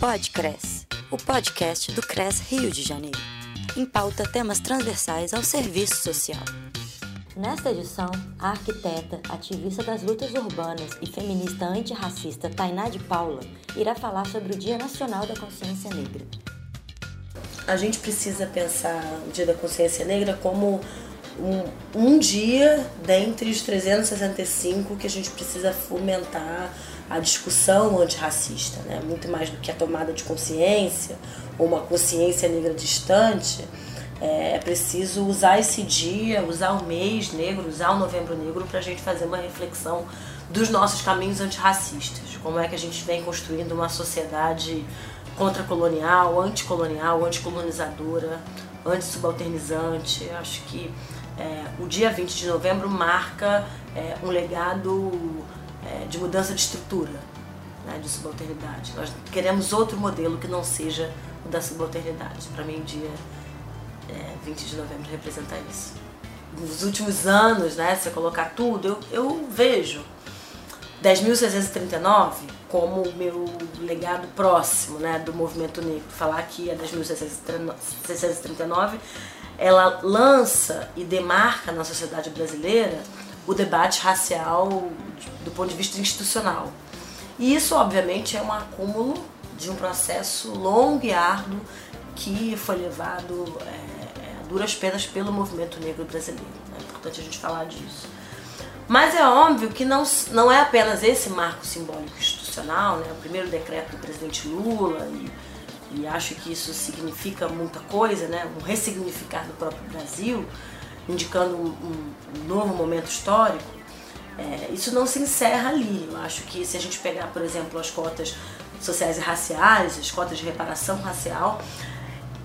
Podcres, o podcast do CRES Rio de Janeiro. Em pauta temas transversais ao serviço social. Nesta edição, a arquiteta, ativista das lutas urbanas e feminista antirracista Tainá de Paula irá falar sobre o Dia Nacional da Consciência Negra. A gente precisa pensar o Dia da Consciência Negra como um, um dia dentre os 365 que a gente precisa fomentar a discussão antirracista, né? muito mais do que a tomada de consciência ou uma consciência negra distante. É, é preciso usar esse dia, usar o mês negro, usar o novembro negro para a gente fazer uma reflexão dos nossos caminhos antirracistas. Como é que a gente vem construindo uma sociedade contracolonial, anticolonial, anticolonizadora, antisubalternizante. Acho que é, o dia 20 de novembro marca é, um legado é, de mudança de estrutura, né, de subalternidade. Nós queremos outro modelo que não seja o da subalternidade. Para mim, o dia 20 de novembro representa isso. Nos últimos anos, né, se eu colocar tudo, eu, eu vejo 10.639 como o meu legado próximo né, do movimento negro. Falar que a 10.639 ela lança e demarca na sociedade brasileira o debate racial do ponto de vista institucional. E isso, obviamente, é um acúmulo de um processo longo e árduo que foi levado é, é, a duras penas pelo movimento negro brasileiro. É importante a gente falar disso. Mas é óbvio que não, não é apenas esse marco simbólico institucional, né? o primeiro decreto do presidente Lula e e acho que isso significa muita coisa, né? um ressignificar do próprio Brasil, indicando um, um novo momento histórico, é, isso não se encerra ali. Eu acho que se a gente pegar, por exemplo, as cotas sociais e raciais, as cotas de reparação racial,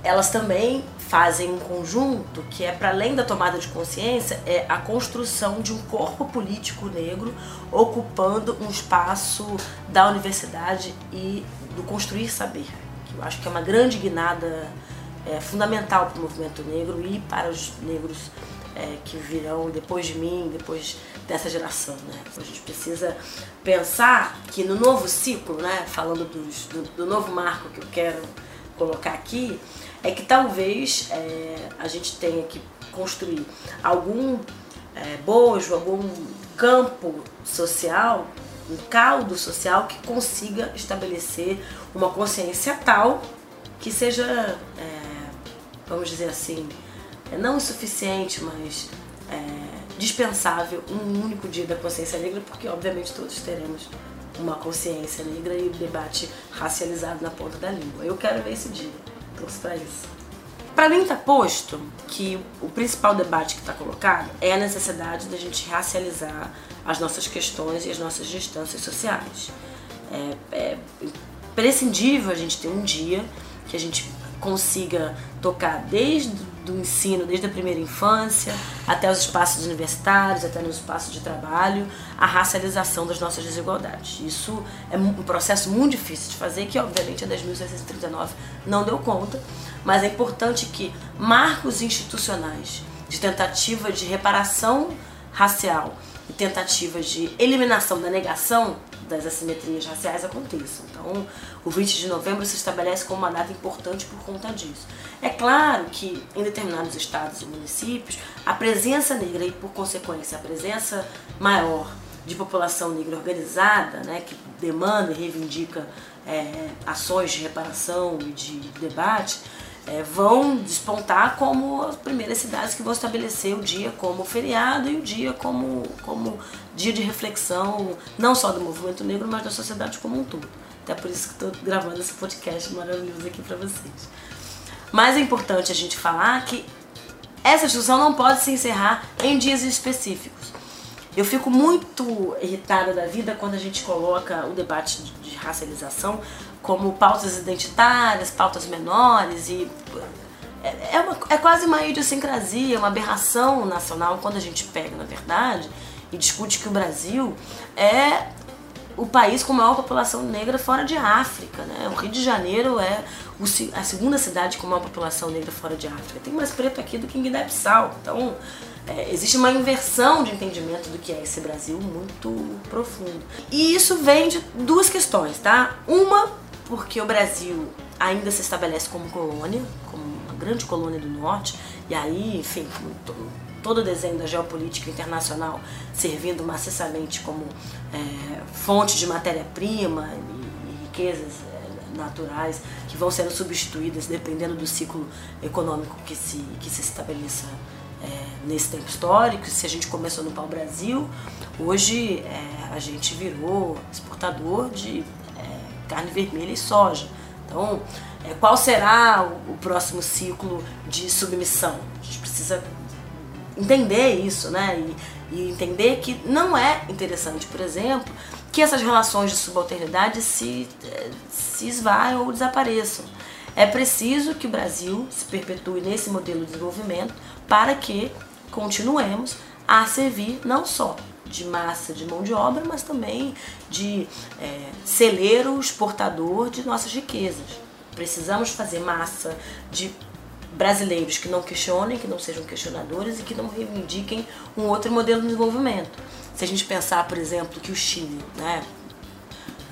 elas também fazem um conjunto que é para além da tomada de consciência, é a construção de um corpo político negro ocupando um espaço da universidade e do construir saber que eu acho que é uma grande guinada é, fundamental para o movimento negro e para os negros é, que virão depois de mim, depois dessa geração. Né? A gente precisa pensar que no novo ciclo, né, falando dos, do, do, novo marco que eu quero colocar aqui, é que talvez é, a gente tenha que construir algum é, bojo, algum campo social um caldo social que consiga estabelecer uma consciência tal que seja, é, vamos dizer assim, é, não o suficiente, mas é, dispensável um único dia da consciência negra, porque obviamente todos teremos uma consciência negra e debate racializado na ponta da língua. Eu quero ver esse dia, trouxe para isso. Para mim está posto que o principal debate que está colocado é a necessidade da gente racializar as nossas questões e as nossas distâncias sociais. É, é prescindível a gente ter um dia que a gente consiga tocar desde do ensino, desde a primeira infância até os espaços universitários, até nos espaços de trabalho, a racialização das nossas desigualdades. Isso é um processo muito difícil de fazer, que obviamente a 10.639 não deu conta, mas é importante que marcos institucionais de tentativa de reparação racial e tentativas de eliminação da negação das assimetrias raciais aconteçam. Então, o 20 de novembro se estabelece como uma data importante por conta disso. É claro que em determinados estados e municípios, a presença negra e, por consequência, a presença maior de população negra organizada, né, que demanda e reivindica é, ações de reparação e de debate, é, vão despontar como as primeiras cidades que vão estabelecer o dia como feriado e o dia como, como dia de reflexão, não só do movimento negro, mas da sociedade como um todo. Até por isso que estou gravando esse podcast maravilhoso aqui para vocês. Mas é importante a gente falar que essa discussão não pode se encerrar em dias específicos. Eu fico muito irritada da vida quando a gente coloca o debate de racialização como pautas identitárias, pautas menores e é, é, uma, é quase uma idiosincrasia, uma aberração nacional quando a gente pega, na verdade, e discute que o Brasil é o país com maior população negra fora de África. Né? O Rio de Janeiro é a segunda cidade com maior população negra fora de África. Tem mais preto aqui do que em Guiné-Bissau. Então, é, existe uma inversão de entendimento do que é esse Brasil muito profundo. E isso vem de duas questões, tá? Uma porque o Brasil ainda se estabelece como colônia, como uma grande colônia do norte, e aí, enfim, todo o desenho da geopolítica internacional servindo maciçamente como é, fonte de matéria-prima e, e, riquezas é, naturais que vão sendo substituídas dependendo do ciclo econômico que se, que se estabeleça é, nesse tempo histórico. Se a gente começou no pau-brasil, hoje é, a gente virou exportador de é, carne vermelha e soja. Então, é, qual será o, o próximo ciclo de submissão? A gente precisa entender isso, né? E, e, entender que não é interessante, por exemplo, que essas relações de subalternidade se, se esvaiam ou desapareçam. É preciso que o Brasil se perpetue nesse modelo de desenvolvimento para que continuemos a servir não só de massa de mão de obra, mas também de é, celeiro exportador de nossas riquezas. Precisamos fazer massa de brasileiros que não questionem, que não sejam questionadores e que não reivindiquem um outro modelo de desenvolvimento. Se a gente pensar, por exemplo, que o Chile, né,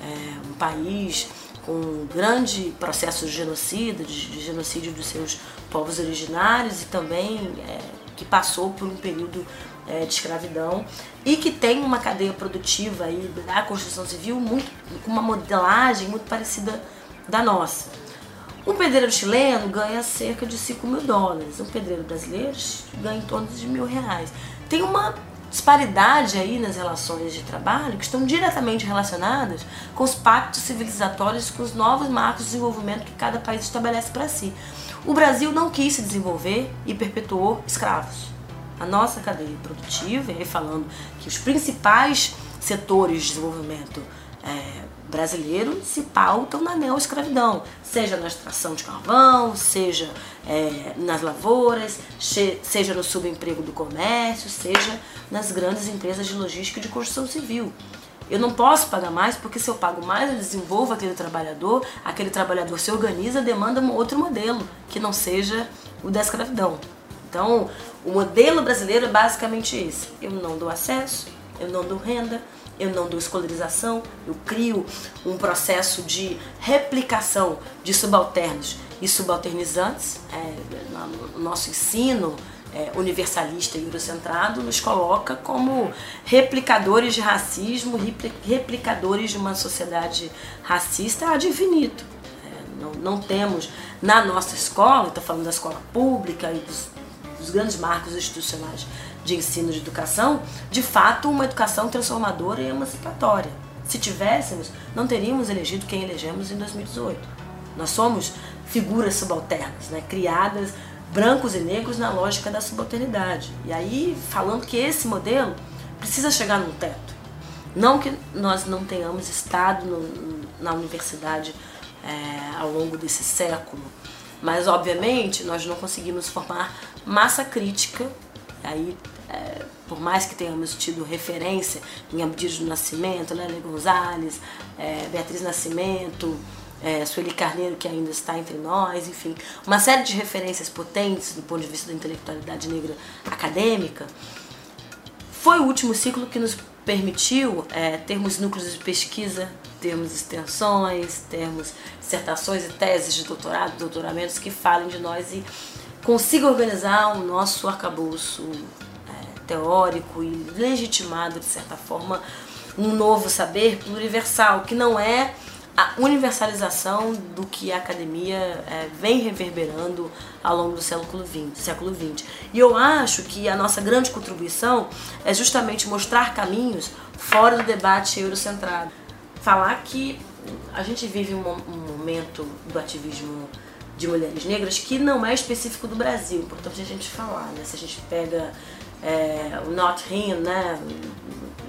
é um país com um grande processo de genocídio, de genocídio dos seus povos originários e também é, que passou por um período é, de escravidão e que tem uma cadeia produtiva aí da construção civil muito, com uma modelagem muito parecida da nossa. Um pedreiro chileno ganha cerca de 5 mil dólares, um pedreiro brasileiro ganha em torno de mil reais. Tem uma disparidade aí nas relações de trabalho que estão diretamente relacionadas com os pactos civilizatórios, com os novos marcos de desenvolvimento que cada país estabelece para si. O Brasil não quis se desenvolver e perpetuou escravos. A nossa cadeia produtiva, e aí falando que os principais setores de desenvolvimento é, brasileiro se pautam na neoescravidão, seja na extração de carvão, seja é, nas lavouras, seja no subemprego do comércio, seja nas grandes empresas de logística e de construção civil. Eu não posso pagar mais porque se eu pago mais eu desenvolvo aquele trabalhador, aquele trabalhador se organiza, demanda um outro modelo que não seja o da escravidão. Então, o modelo brasileiro é basicamente esse. Eu não dou acesso, eu não dou renda, eu não dou escolarização, eu crio um processo de replicação de subalternos e subalternizantes. É, no nosso ensino é, universalista e eurocentrado nos coloca como replicadores de racismo, replicadores de uma sociedade racista ad infinito. É, não, não temos na nossa escola, estou falando da escola pública e dos, dos grandes marcos institucionais de ensino de educação, de fato, uma educação transformadora e emancipatória. Se tivéssemos, não teríamos elegido quem elegemos em 2018. Nós somos figuras subalternas, né, criadas brancos e negros na lógica da subalternidade. E aí, falando que esse modelo precisa chegar num teto. Não que nós não tenhamos estado no, na universidade é, ao longo desse século, mas obviamente nós não conseguimos formar massa crítica Aí, por mais que tenhamos tido referência em Abdias do Nascimento, Lélia Gonzalez, é, Beatriz Nascimento, é, Sueli Carneiro, que ainda está entre nós, enfim, uma série de referências potentes do ponto de vista da intelectualidade negra acadêmica, foi o último ciclo que nos permitiu é, termos núcleos de pesquisa, termos extensões, termos dissertações e teses de doutorado, doutoramentos que falem de nós e consiga organizar o nosso arcabouço teórico e legitimado, de certa forma, um novo saber universal, que não é a universalização do que a academia é, vem reverberando ao longo do século XX, século XX. E eu acho que a nossa grande contribuição é justamente mostrar caminhos fora do debate eurocentrado. Falar que a gente vive um, um momento do ativismo de mulheres negras que não é específico do Brasil, importante a gente falar, né? Se a gente pega é, o Not Him, né?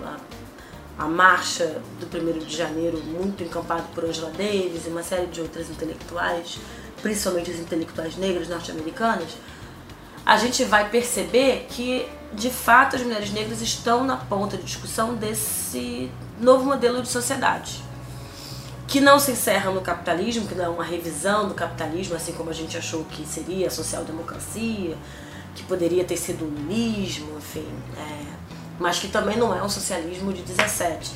A, a, marcha do 1 de janeiro, muito encampado por Angela Davis e uma série de outras intelectuais, principalmente as intelectuais negras norte-americanas, a gente vai perceber que, de fato, as mulheres negras estão na ponta de discussão desse novo modelo de sociedade que não se encerra no capitalismo, que não é uma revisão do capitalismo, assim como a gente achou que seria a social-democracia, que poderia ter sido lulismo, enfim, é, mas que também não é um socialismo de 17.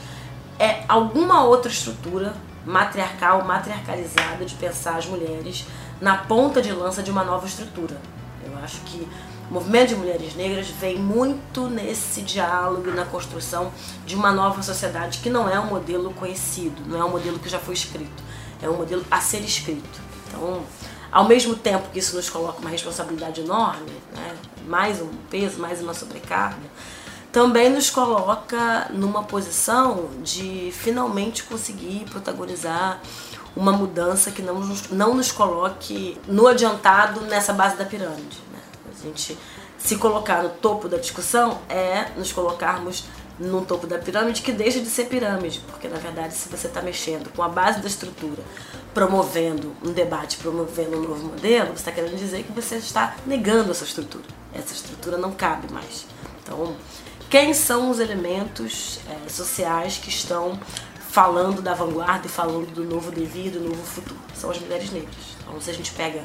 É alguma outra estrutura matriarcal, matriarcalizada de pensar as mulheres na ponta de lança de uma nova estrutura. Eu acho que o movimento de mulheres negras vem muito nesse diálogo e na construção de uma nova sociedade que não é um modelo conhecido, não é um modelo que já foi escrito, é um modelo a ser escrito. Então, ao mesmo tempo que isso nos coloca uma responsabilidade enorme, né, mais um peso, mais uma sobrecarga, também nos coloca numa posição de finalmente conseguir protagonizar uma mudança que não nos, não nos coloque no adiantado nessa base da pirâmide. Né? A gente se colocar no topo da discussão é nos colocarmos no topo da pirâmide que deixa de ser pirâmide, porque na verdade se você está mexendo com a base da estrutura, promovendo um debate, promovendo um novo modelo, você está querendo dizer que você está negando essa estrutura. Essa estrutura não cabe mais. Então, quem são os elementos é, sociais que estão falando da vanguarda e falando do novo devir, do novo futuro? São as mulheres negras. Então, se a gente pega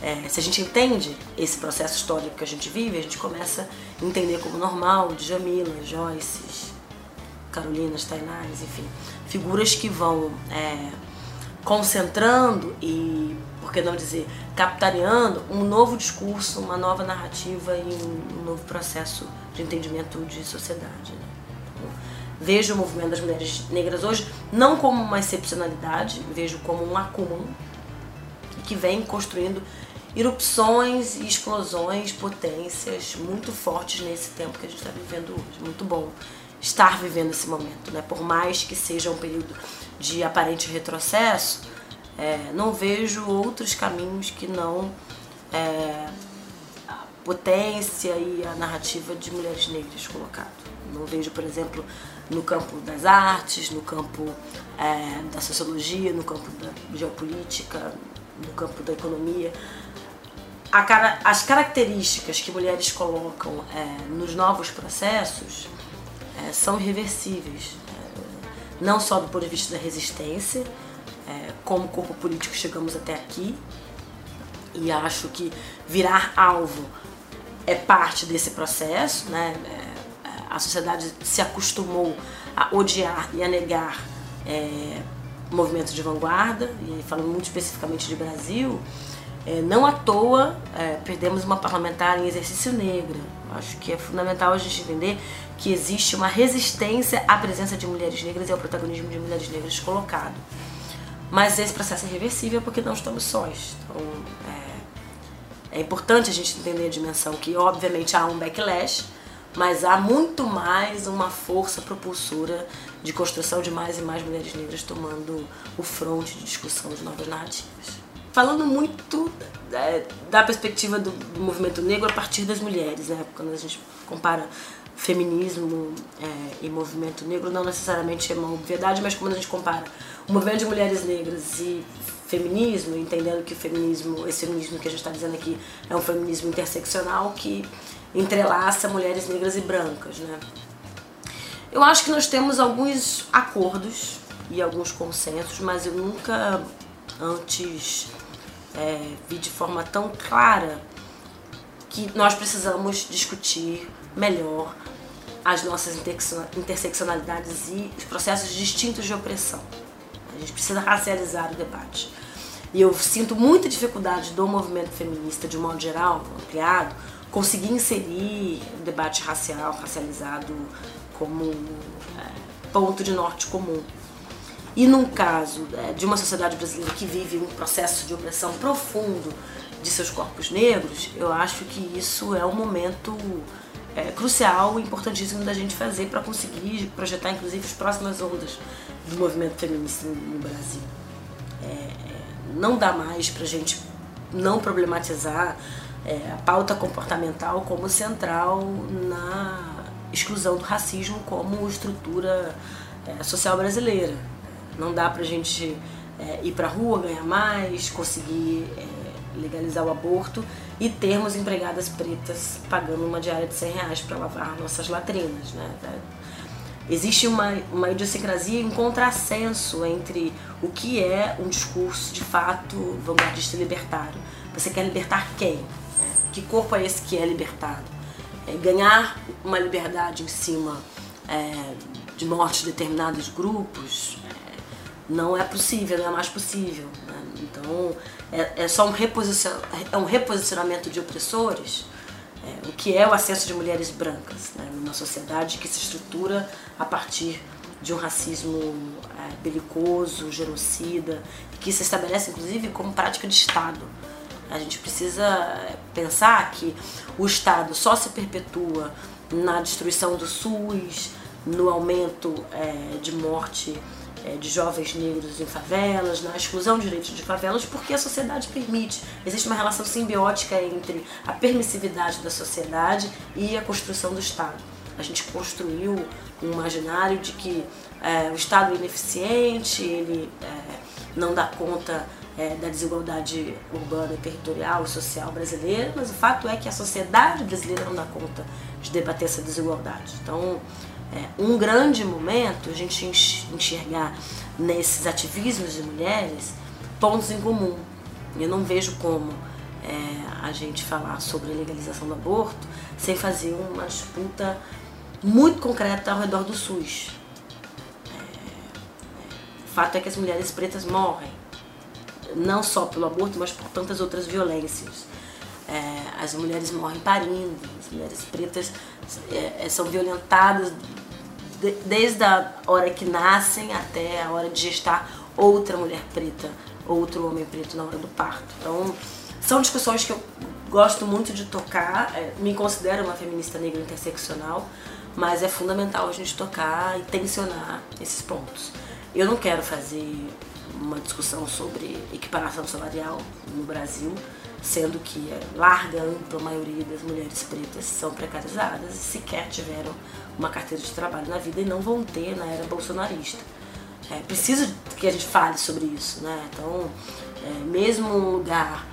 é, se a gente entende esse processo histórico que a gente vive, a gente começa a entender como normal Djamila, Joyce, Carolinas, Tainás, enfim, figuras que vão é, concentrando e, por que não dizer, capitaneando um novo discurso, uma nova narrativa e um, novo processo de entendimento de sociedade. Né? Então, vejo o movimento das mulheres negras hoje não como uma excepcionalidade, vejo como um acúmulo que vem construindo erupções e explosões, potências muito fortes nesse tempo que a gente está vivendo hoje. Muito bom estar vivendo esse momento, né? Por mais que seja um período de aparente retrocesso, é, não vejo outros caminhos que não é, a potência e a narrativa de mulheres negras colocado. Não vejo, por exemplo, no campo das artes, no campo é, da sociologia, no campo da geopolítica, no campo da economia, cara, as características que mulheres colocam é, nos novos processos é, são irreversíveis. É, não só do ponto de vista da resistência, é, como corpo político chegamos até aqui, e acho que virar alvo é parte desse processo, né? É, a sociedade se acostumou a odiar e a negar é, movimentos de vanguarda, e falando muito especificamente de Brasil, é, não à toa é, perdemos uma parlamentar em exercício negra. Acho que é fundamental a gente entender que existe uma resistência à presença de mulheres negras e ao protagonismo de mulheres negras colocado. Mas esse processo é irreversível porque não estamos sós. Então, é, é importante a gente entender a dimensão que, obviamente, há um backlash, mas há muito mais uma força propulsora de construção de mais e mais mulheres negras tomando o fronte de discussão de novas narrativas falando muito é, da perspectiva do, do, movimento negro a partir das mulheres, né? Quando a gente compara feminismo é, e movimento negro, não necessariamente é uma obviedade, mas quando a gente compara o movimento de mulheres negras e feminismo, entendendo que o feminismo, esse feminismo que a gente está dizendo aqui, é um feminismo interseccional que entrelaça mulheres negras e brancas, né? Eu acho que nós temos alguns acordos e alguns consensos, mas eu nunca antes é, vi de forma tão clara que nós precisamos discutir melhor as nossas interseccionalidades e os processos distintos de opressão. A gente precisa racializar o debate. E eu sinto muita dificuldade do movimento feminista, de um modo geral, ampliado, conseguir inserir o debate racial, racializado, como é, ponto de norte comum. E num caso é, de uma sociedade brasileira que vive um processo de opressão profundo de seus corpos negros, eu acho que isso é um momento é, crucial e importantíssimo da gente fazer para conseguir projetar, inclusive, as próximas ondas do movimento feminista no Brasil. É, é não dá mais para a gente não problematizar é, a pauta comportamental como central na exclusão do racismo como estrutura é, social brasileira. Não dá pra gente é, ir pra rua, ganhar mais, conseguir é, legalizar o aborto e termos empregadas pretas pagando uma diária de 100 reais para lavar nossas latrinas. Né? Existe uma, uma idiosincrasia, um contrassenso entre o que é um discurso de fato vanguardista libertário. Você quer libertar quem? Que corpo é esse que é libertado? É ganhar uma liberdade em cima é, de morte de determinados grupos, não é possível, não é mais possível. Né? Então é, é só um, reposicion, é um reposicionamento de opressores, é, o que é o acesso de mulheres brancas né? numa sociedade que se estrutura a partir de um racismo é, belicoso, genocida, que se estabelece inclusive como prática de Estado. A gente precisa é, pensar que o Estado só se perpetua na destruição do SUS, no aumento é, de morte é, de jovens negros em favelas, na exclusão de direitos de favelas, porque a sociedade permite. Existe uma relação simbiótica entre a permissividade da sociedade e a construção do Estado. A gente construiu um imaginário de que é, o Estado é ineficiente, ele é, não dá conta é, da desigualdade urbana, territorial e social brasileira, mas o fato é que a sociedade brasileira não dá conta de debater essa desigualdade. Então, é, um grande momento a gente enxergar nesses ativismos de mulheres pontos em comum. Eu não vejo como é, a gente falar sobre a legalização do aborto sem fazer uma disputa muito concreta ao redor do SUS. É, é, o fato é que as mulheres pretas morrem, não só pelo aborto, mas por tantas outras violências. É, as mulheres morrem parindo, as mulheres pretas é, são violentadas desde a hora que nascem até a hora de gestar outra mulher preta, outro homem preto na hora do parto. Então, são discussões que eu gosto muito de tocar, é, me considero uma feminista negra interseccional, mas é fundamental a gente tocar e tensionar esses pontos. Eu não quero fazer uma discussão sobre equiparação salarial no Brasil, sendo que a larga, ampla maioria das mulheres pretas são precarizadas e sequer tiveram uma carteira de trabalho na vida e não vão ter na era bolsonarista. É preciso que a gente fale sobre isso, né? Então, é, mesmo um lugar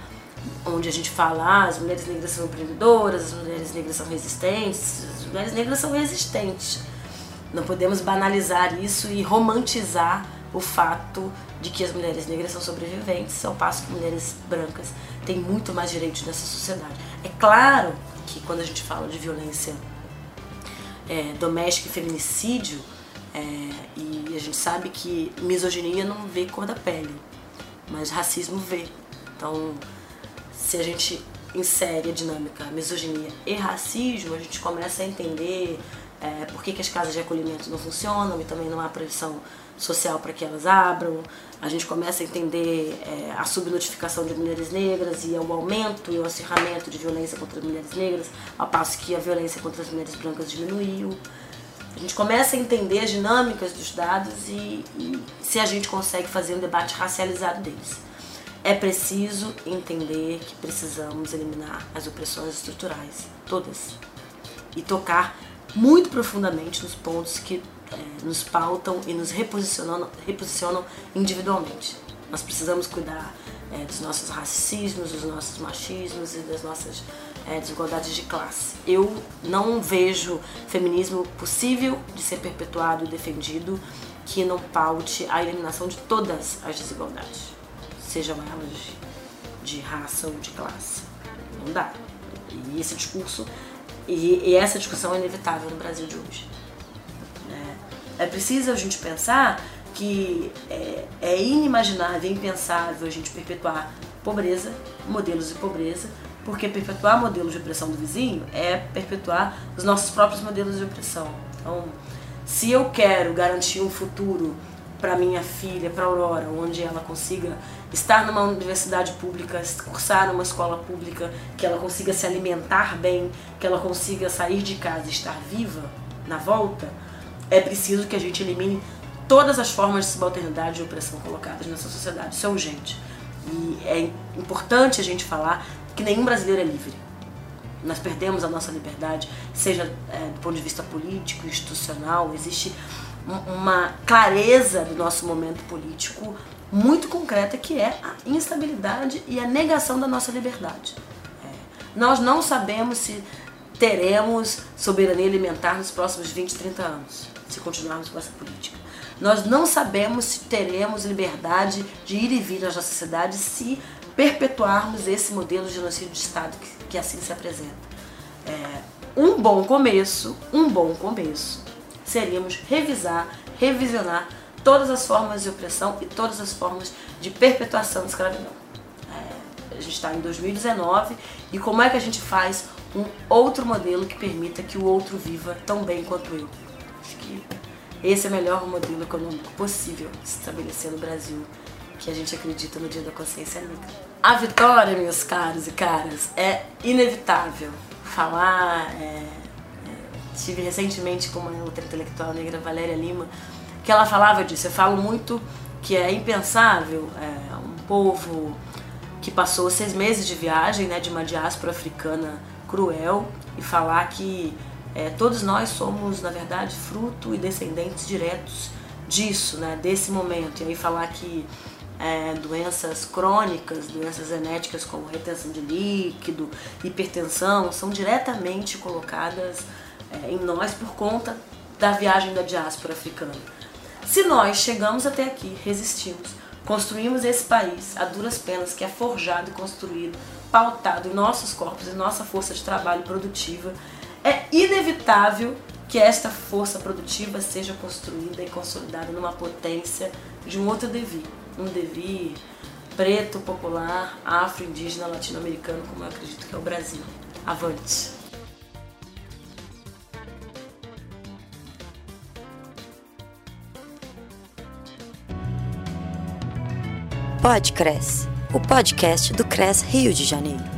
onde a gente fala ah, as mulheres negras são empreendedoras, as mulheres negras são resistentes, as mulheres negras são resistentes. Não podemos banalizar isso e romantizar o fato de que as mulheres negras são sobreviventes, ao passo que mulheres brancas têm muito mais direitos nessa sociedade. É claro que quando a gente fala de violência é, doméstica e feminicídio, é, e a gente sabe que misoginia não vê cor da pele, mas racismo vê. Então, se a gente insere a dinâmica misoginia e racismo, a gente começa a entender é, por que, que as casas de acolhimento não funcionam e também não há previsão social para que elas abram. A gente começa a entender é, a subnotificação de mulheres negras e o aumento e o acirramento de violência contra as mulheres negras, ao passo que a violência contra as mulheres brancas diminuiu. A gente começa a entender as dinâmicas dos dados e, e se a gente consegue fazer um debate racializado deles. É preciso entender que precisamos eliminar as opressões estruturais, todas, e tocar muito profundamente nos pontos que é, nos pautam e nos reposicionam, reposicionam individualmente. Nós precisamos cuidar é, dos nossos racismos, dos nossos machismos e das nossas é, desigualdades de classe. Eu não vejo feminismo possível de ser perpetuado e defendido que não paute a eliminação de todas as desigualdades, sejam elas de, raça ou de classe. Não dá. E esse discurso e, e essa discussão é inevitável no Brasil de hoje. É preciso a gente pensar que é, é inimaginável, impensável a gente perpetuar pobreza, modelos de pobreza, porque perpetuar modelos de opressão do vizinho é perpetuar os nossos próprios modelos de opressão. Então, se eu quero garantir um futuro para minha filha, para Aurora, onde ela consiga estar numa universidade pública, cursar numa escola pública, que ela consiga se alimentar bem, que ela consiga sair de casa e estar viva na volta, é preciso que a gente elimine todas as formas de subalternidade e opressão colocadas nessa sociedade. Isso é urgente. E é importante a gente falar que nenhum brasileiro é livre. Nós perdemos a nossa liberdade, seja é, do ponto de vista político, institucional, existe uma clareza do nosso momento político muito concreta que é a instabilidade e a negação da nossa liberdade. É, nós não sabemos se teremos soberania alimentar nos próximos 20, 30 anos se continuarmos com essa política. Nós não sabemos se teremos liberdade de ir e vir na nossa sociedade se perpetuarmos esse modelo de genocídio de Estado que, que assim se apresenta. É, um bom começo, um bom começo, seríamos revisar, revisionar todas as formas de opressão e todas as formas de perpetuação da escravidão. É, a gente está em 2019 e como é que a gente faz um outro modelo que permita que o outro viva tão bem quanto eu? Que esse é o melhor modelo econômico possível estabelecer no Brasil, que a gente acredita no Dia da Consciência Negra. A vitória, meus caros e caras, é inevitável. Falar, é, é, tive recentemente com uma outra intelectual negra, Valéria Lima, que ela falava disso. Eu falo muito que é impensável é, um povo que passou seis meses de viagem, né, de uma diáspora africana cruel, e falar que é, todos nós somos, na verdade, fruto e descendentes diretos disso, né, desse momento. E aí falar que é, doenças crônicas, doenças genéticas como retenção de líquido, hipertensão, são diretamente colocadas é, em nós por conta da viagem da diáspora africana. Se nós chegamos até aqui, resistimos, construímos esse país a duras penas que é forjado e construído, pautado em nossos corpos, em nossa força de trabalho produtiva, é inevitável que esta força produtiva seja construída e consolidada numa potência de um outro devir, um devir preto, popular, afro-indígena, latino-americano, como eu acredito que é o Brasil. Avante! Podcres, o podcast do CRES Rio de Janeiro.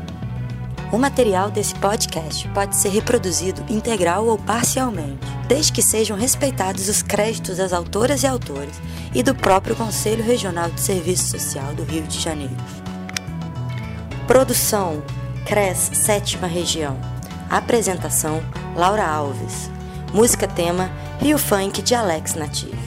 O material desse podcast pode ser reproduzido integral ou parcialmente, desde que sejam respeitados os créditos das autoras e autores e do próprio Conselho Regional de Serviço Social do Rio de Janeiro. Produção CRES Sétima Região. Apresentação Laura Alves. Música tema Rio Funk de Alex Natir.